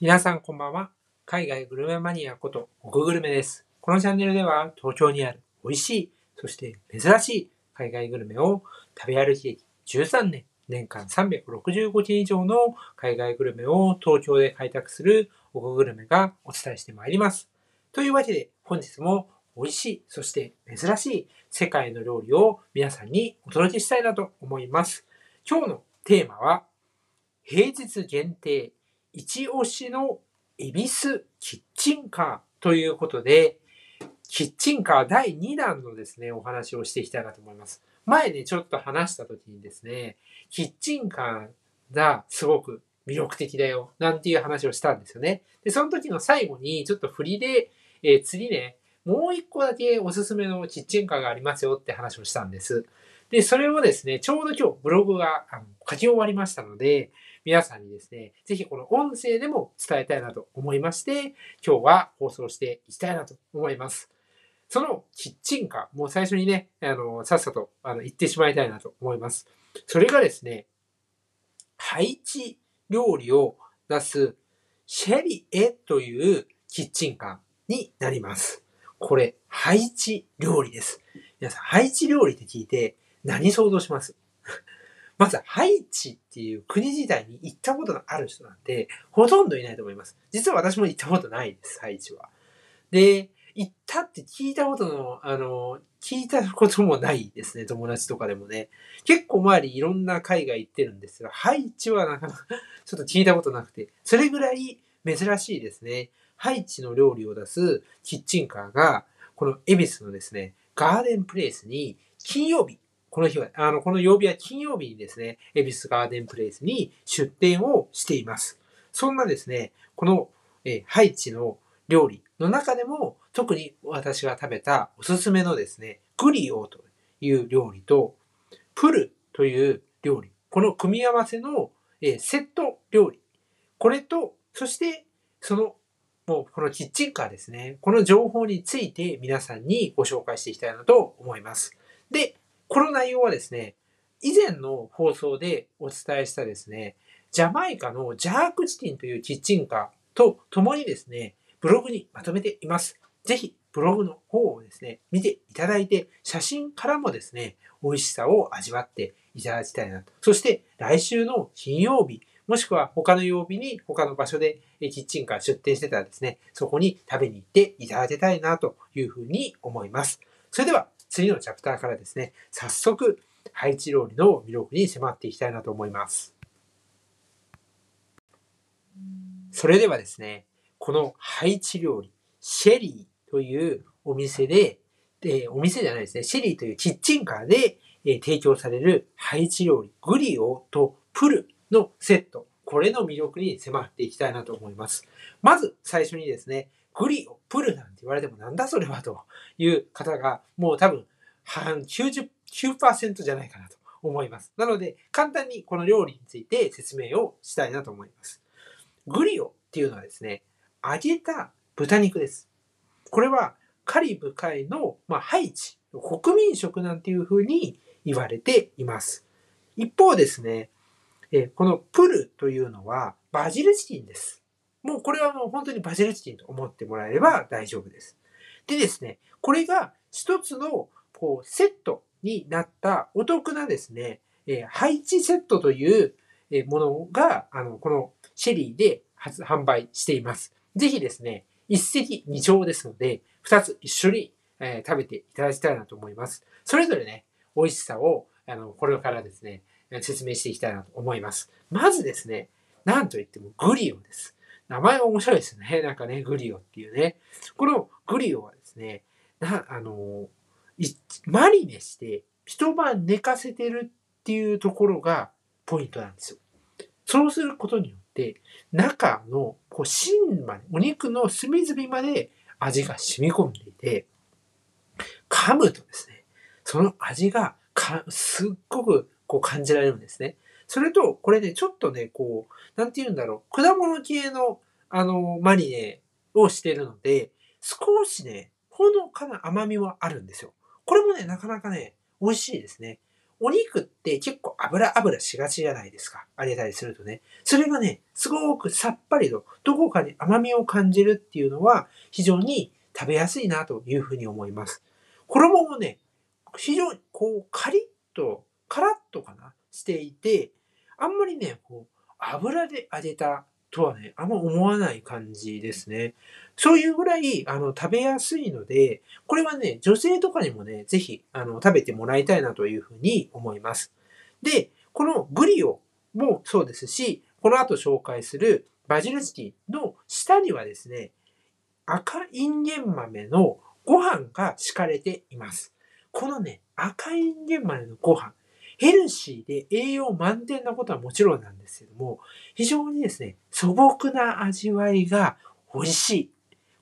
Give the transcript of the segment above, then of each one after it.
皆さんこんばんは。海外グルメマニアこと、奥ググルメです。このチャンネルでは、東京にある美味しい、そして珍しい海外グルメを食べ歩き歴13年、年間365件以上の海外グルメを東京で開拓する奥グルメがお伝えしてまいります。というわけで、本日も美味しい、そして珍しい世界の料理を皆さんにお届けしたいなと思います。今日のテーマは、平日限定一押しの恵比寿キッチンカーということで、キッチンカー第2弾のですね、お話をしていきたいなと思います。前ね、ちょっと話した時にですね、キッチンカーがすごく魅力的だよ、なんていう話をしたんですよね。で、その時の最後にちょっと振りで、えー次ね、もう一個だけおすすめのキッチンカーがありますよって話をしたんです。で、それをですね、ちょうど今日ブログがあの書き終わりましたので、皆さんにですね、ぜひこの音声でも伝えたいなと思いまして、今日は放送していきたいなと思います。そのキッチンカー、もう最初にね、あの、さっさとあの言ってしまいたいなと思います。それがですね、ハイチ料理を出すシェリエというキッチンカーになります。これ、ハイチ料理です。皆さん、ハイチ料理って聞いて何想像します？まず、ハイチっていう国自体に行ったことがある人なんて、ほとんどいないと思います。実は私も行ったことないです、ハイチは。で、行ったって聞いたことの、あの、聞いたこともないですね、友達とかでもね。結構周りいろんな海外行ってるんですが、ハイチはなかなか ちょっと聞いたことなくて、それぐらい珍しいですね。ハイチの料理を出すキッチンカーが、この恵比寿のですね、ガーデンプレイスに金曜日、この日は、あの、この曜日は金曜日にですね、恵比寿ガーデンプレイスに出店をしています。そんなですね、この、えハイチの料理の中でも、特に私が食べたおすすめのですね、グリオという料理と、プルという料理、この組み合わせの、えセット料理、これと、そして、その、もうこのキッチンカーですね、この情報について皆さんにご紹介していきたいなと思います。で、この内容はですね、以前の放送でお伝えしたですね、ジャマイカのジャークチキンというキッチンカーと共にですね、ブログにまとめています。ぜひ、ブログの方をですね、見ていただいて、写真からもですね、美味しさを味わっていただきたいなと。そして、来週の金曜日、もしくは他の曜日に他の場所でキッチンカー出店してたらですね、そこに食べに行っていただきたいなというふうに思います。それでは、次のチャプターからですね、早速、ハイチ料理の魅力に迫っていきたいなと思います。それではですね、このハイチ料理、シェリーというお店で、でお店じゃないですね、シェリーというキッチンカーで、えー提供されるハイチ料理、グリオとプルのセット、これの魅力に迫っていきたいなと思います。まず最初にですね、グリオ、プルなんて言われてもなんだそれはという方がもう多分半99%じゃないかなと思います。なので簡単にこの料理について説明をしたいなと思います。グリオっていうのはですね、揚げた豚肉です。これはカリブ海の、まあ、ハイチ、国民食なんていうふうに言われています。一方ですね、えこのプルというのはバジルチキンです。もうこれはもう本当にバジルチキンと思ってもらえれば大丈夫です。でですね、これが一つのこうセットになったお得なですね、えーハイチセットというえーものが、あの、このシェリーで発販売しています。ぜひですね、一石二鳥ですので、二つ一緒に、えー食べていただきたいなと思います。それぞれね、美味しさを、あの、これからですね、えー説明していきたいなと思います。まずですね、なんといってもグリオです。名前が面白いですね。なんかね、グリオっていうね。このグリオはですね、な、あの、マリネして一晩寝かせてるっていうところがポイントなんですよ。そうすることによって、中のこう芯まで、お肉の隅々まで味が染み込んでいて、噛むとですね、その味がかすっごくこう感じられるんですね。それと、これね、ちょっとね、こう、なんて言うんだろう、果物系の、あの、マリネをしてるので、少しね、ほのかな甘みはあるんですよ。これもね、なかなかね、美味しいですね。お肉って結構油油しがちじゃないですか。揚げたりするとね。それがね、すごくさっぱりと、どこかに甘みを感じるっていうのは、非常に食べやすいなというふうに思います。衣もね、非常にこう、カリッと、カラッとかな、していて、あんまりね、こう、油で揚げたとはね、あんま思わない感じですね。そういうぐらい、あの、食べやすいので、これはね、女性とかにもね、ぜひ、あの、食べてもらいたいなというふうに思います。で、このグリオもそうですし、この後紹介するバジルチキンの下にはですね、赤インゲン豆のご飯が敷かれています。このね、赤インゲン豆のご飯、ヘルシーで栄養満点なことはもちろんなんですけども、非常にですね、素朴な味わいが美味しい。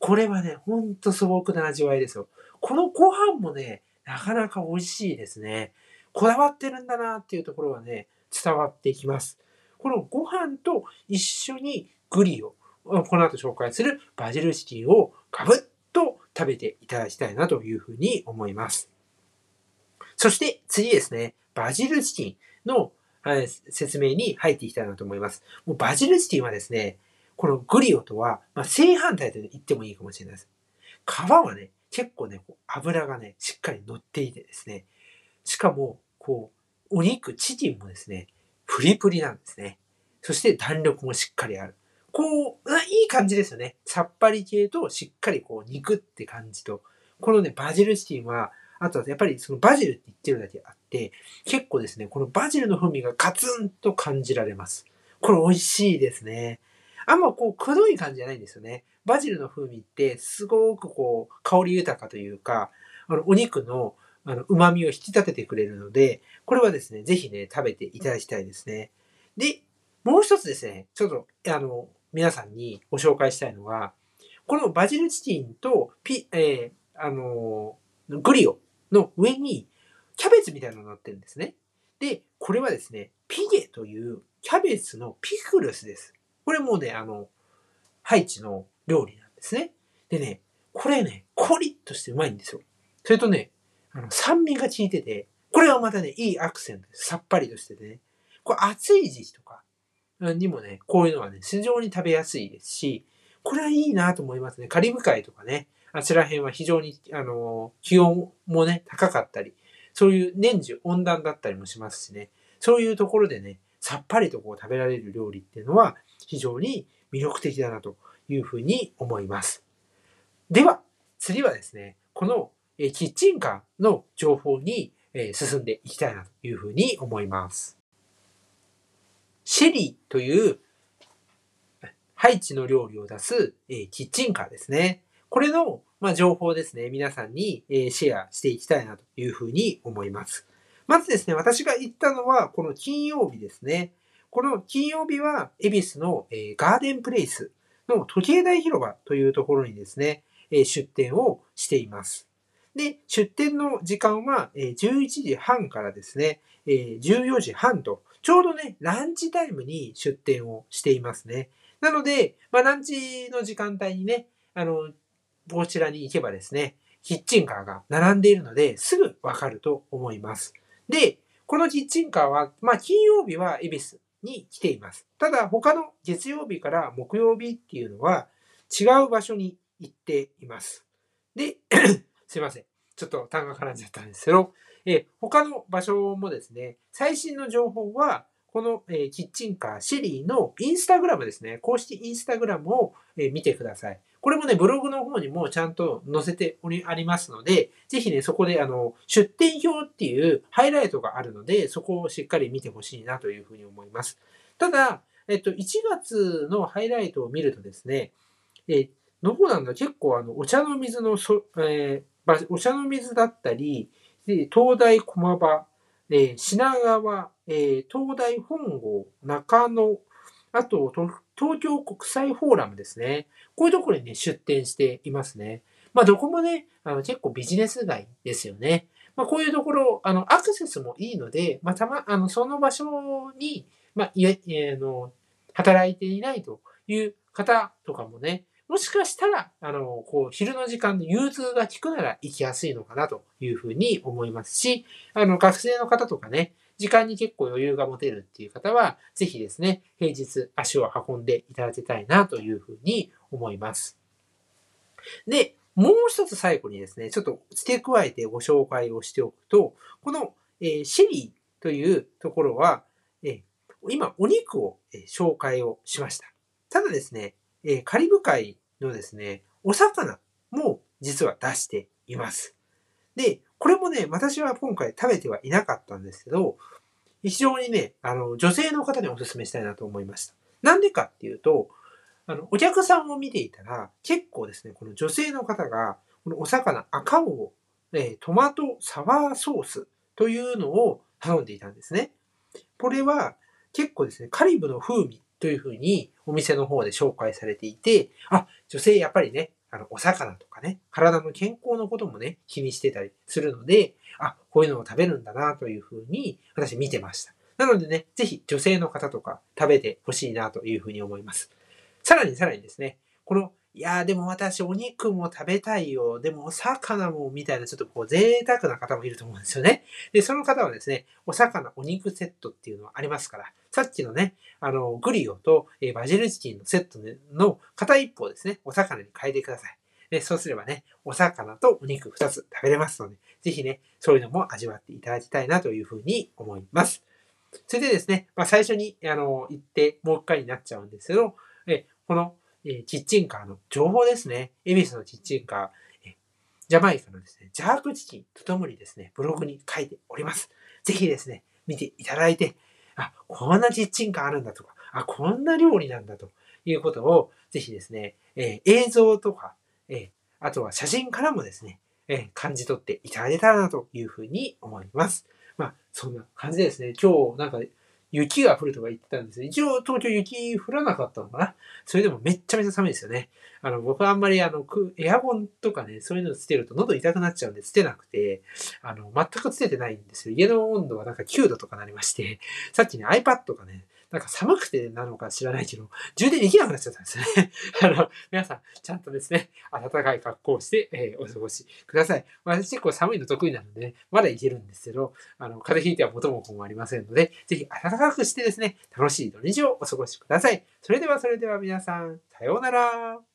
これはね、ほんと素朴な味わいですよ。このご飯もね、なかなか美味しいですね。こだわってるんだなっていうところはね、伝わってきます。このご飯と一緒にグリを、この後紹介するバジルチキンをガブッと食べていただきたいなというふうに思います。そして次ですね。バジルチキンの説明に入っていきたいなと思います。もうバジルチキンはですね、このグリオとは、まあ、正反対と言ってもいいかもしれないです。皮はね、結構ね、油がね、しっかり乗っていてですね、しかも、こう、お肉、チキンもですね、プリプリなんですね。そして弾力もしっかりある。こう、いい感じですよね。さっぱり系としっかりこう肉って感じと。このね、バジルチキンは、あとはやっぱりそのバジルって言ってるだけあって、結構ですね、このバジルの風味がガツンと感じられます。これ美味しいですね。あんまこう、くどい感じじゃないんですよね。バジルの風味ってすごくこう、香り豊かというか、あの、お肉のあの、旨味を引き立ててくれるので、これはですね、ぜひね、食べていただきたいですね。で、もう一つですね、ちょっと、あの、皆さんにご紹介したいのが、このバジルチキンとピ、えー、あの、グリオの上にキャベツみたいなのが乗ってるんですね。で、これはですね、ピゲというキャベツのピクルスです。これもね、あの、ハイチの料理なんですね。でね、これね、コリッとしてうまいんですよ。それとね、あの、酸味が効いてて、これはまたね、いいアクセントです。さっぱりとしててね。これ暑い時期とかにもね、こういうのはね、非常に食べやすいですし、これはいいなと思いますね。カリブ海とかね、あちら辺は非常に、あの、気温もね、高かったり、そういう年中温暖だったりもしますしね、そういうところでね、さっぱりとこう食べられる料理っていうのは非常に魅力的だなというふうに思います。では、次はですね、このキッチンカーの情報に進んでいきたいなというふうに思います。シェリーというハイチの料理を出すキッチンカーですね。これの、まあ、情報ですね、皆さんに、えシェアしていきたいなというふうに思います。まずですね、私が言ったのは、この金曜日ですね。この金曜日は、恵比寿の、えガーデンプレイスの時計台広場というところにですね、え出店をしています。で、出店の時間は、え11時半からですね、え14時半と、ちょうどね、ランチタイムに出店をしていますね。なので、まあ、ランチの時間帯にね、あの、こちらに行けばですね、キッチンカーが並んでいるので、すぐわかると思います。で、このキッチンカーは、まあ、金曜日は恵比寿に来ています。ただ、他の月曜日から木曜日っていうのは違う場所に行っています。で、すいません。ちょっと単が絡んじゃったんですけど、え他の場所もですね、最新の情報は、この、えキッチンカーシェリーのインスタグラムですね、公式インスタグラムを、え見てください。これもね、ブログの方にもちゃんと載せており、ありますので、ぜひね、そこであの、出店表っていうハイライトがあるので、そこをしっかり見てほしいなというふうに思います。ただ、えっと、1月のハイライトを見るとですね、えどこなんだ？結構あの、お茶の水のそ、えー、お茶の水だったり、東大駒場、えー、品川、えー、東大本郷、中野、あと、東京国際フォーラムですね。こういうところにね、出店していますね。まあ、どこもね、あの結構ビジネス街ですよね。まあ、こういうところ、あの、アクセスもいいので、まあ、たま、あの、その場所に、まあ、いえ、あの、働いていないという方とかもね、もしかしたら、あの、こう、昼の時間の融通が効くなら行きやすいのかなというふうに思いますし、あの、学生の方とかね、時間に結構余裕が持てるっていう方は、ぜひですね、平日足を運んでいただきたいなというふうに思います。で、もう一つ最後にですね、ちょっと付け加えてご紹介をしておくと、この、えー、シェリーというところは、えー、今お肉を、えー、紹介をしました。ただですね、えカリブ海のですね、お魚も実は出しています。で、これもね、私は今回食べてはいなかったんですけど、非常にね、あの、女性の方にお勧めしたいなと思いました。なんでかっていうと、あの、お客さんを見ていたら、結構ですね、この女性の方が、このお魚赤を、えトマトサワーソースというのを頼んでいたんですね。これは結構ですね、カリブの風味というふうにお店の方で紹介されていて、あ、女性やっぱりね、あの、お魚とかね、体の健康のこともね、気にしてたりするので、あ、こういうのを食べるんだなというふうに私見てました。なのでね、ぜひ女性の方とか食べてほしいなというふうに思います。さらにさらにですね、このいやーでも私お肉も食べたいよ。でもお魚もみたいなちょっとこう贅沢な方もいると思うんですよね。で、その方はですね、お魚、お肉セットっていうのはありますから、さっきのね、あの、グリオと、えバジルチキンのセットの片一方ですね、お魚に変えてください。で、そうすればね、お魚とお肉2つ食べれますので、ぜひね、そういうのも味わっていただきたいなというふうに思います。それでですね、まあ、最初に、あの、言ってもう一回になっちゃうんですけど、えこのえキッチンカーの情報ですね。恵比寿のキッチンカー、えジャマイカのですね、ジャークチキンとともにですね、ブログに書いております。ぜひですね、見ていただいて、あ、こんなキッチンカーあるんだとか、あ、こんな料理なんだということを、ぜひですね、え映像とか、えあとは写真からもですね、え感じ取っていただけたらなというふうに思います。まあ、そんな感じですね。今日なんか雪が降るとか言ってたんです一応東京雪降らなかったのかな？それでもめっちゃめちゃ寒いですよね。あの、僕はあんまりあの、エアコンとかね、そういうのつけると喉痛くなっちゃうんでつけなくて、あの、全くつけてないんですよ。家の温度はなんか9度とかなりまして、さっきね iPad がね、なんか寒くてなのか知らないけど、充電できなくなっちゃったんですね。あの、皆さん、ちゃんとですね、暖かい格好をして、えー、お過ごしください。私結構寒いの得意なので、ね、まだいけるんですけど、あの、風邪ひいては元も子もありませんので、ぜひ暖かくしてですね、楽しい土日をお過ごしください。それではそれでは皆さん、さようなら。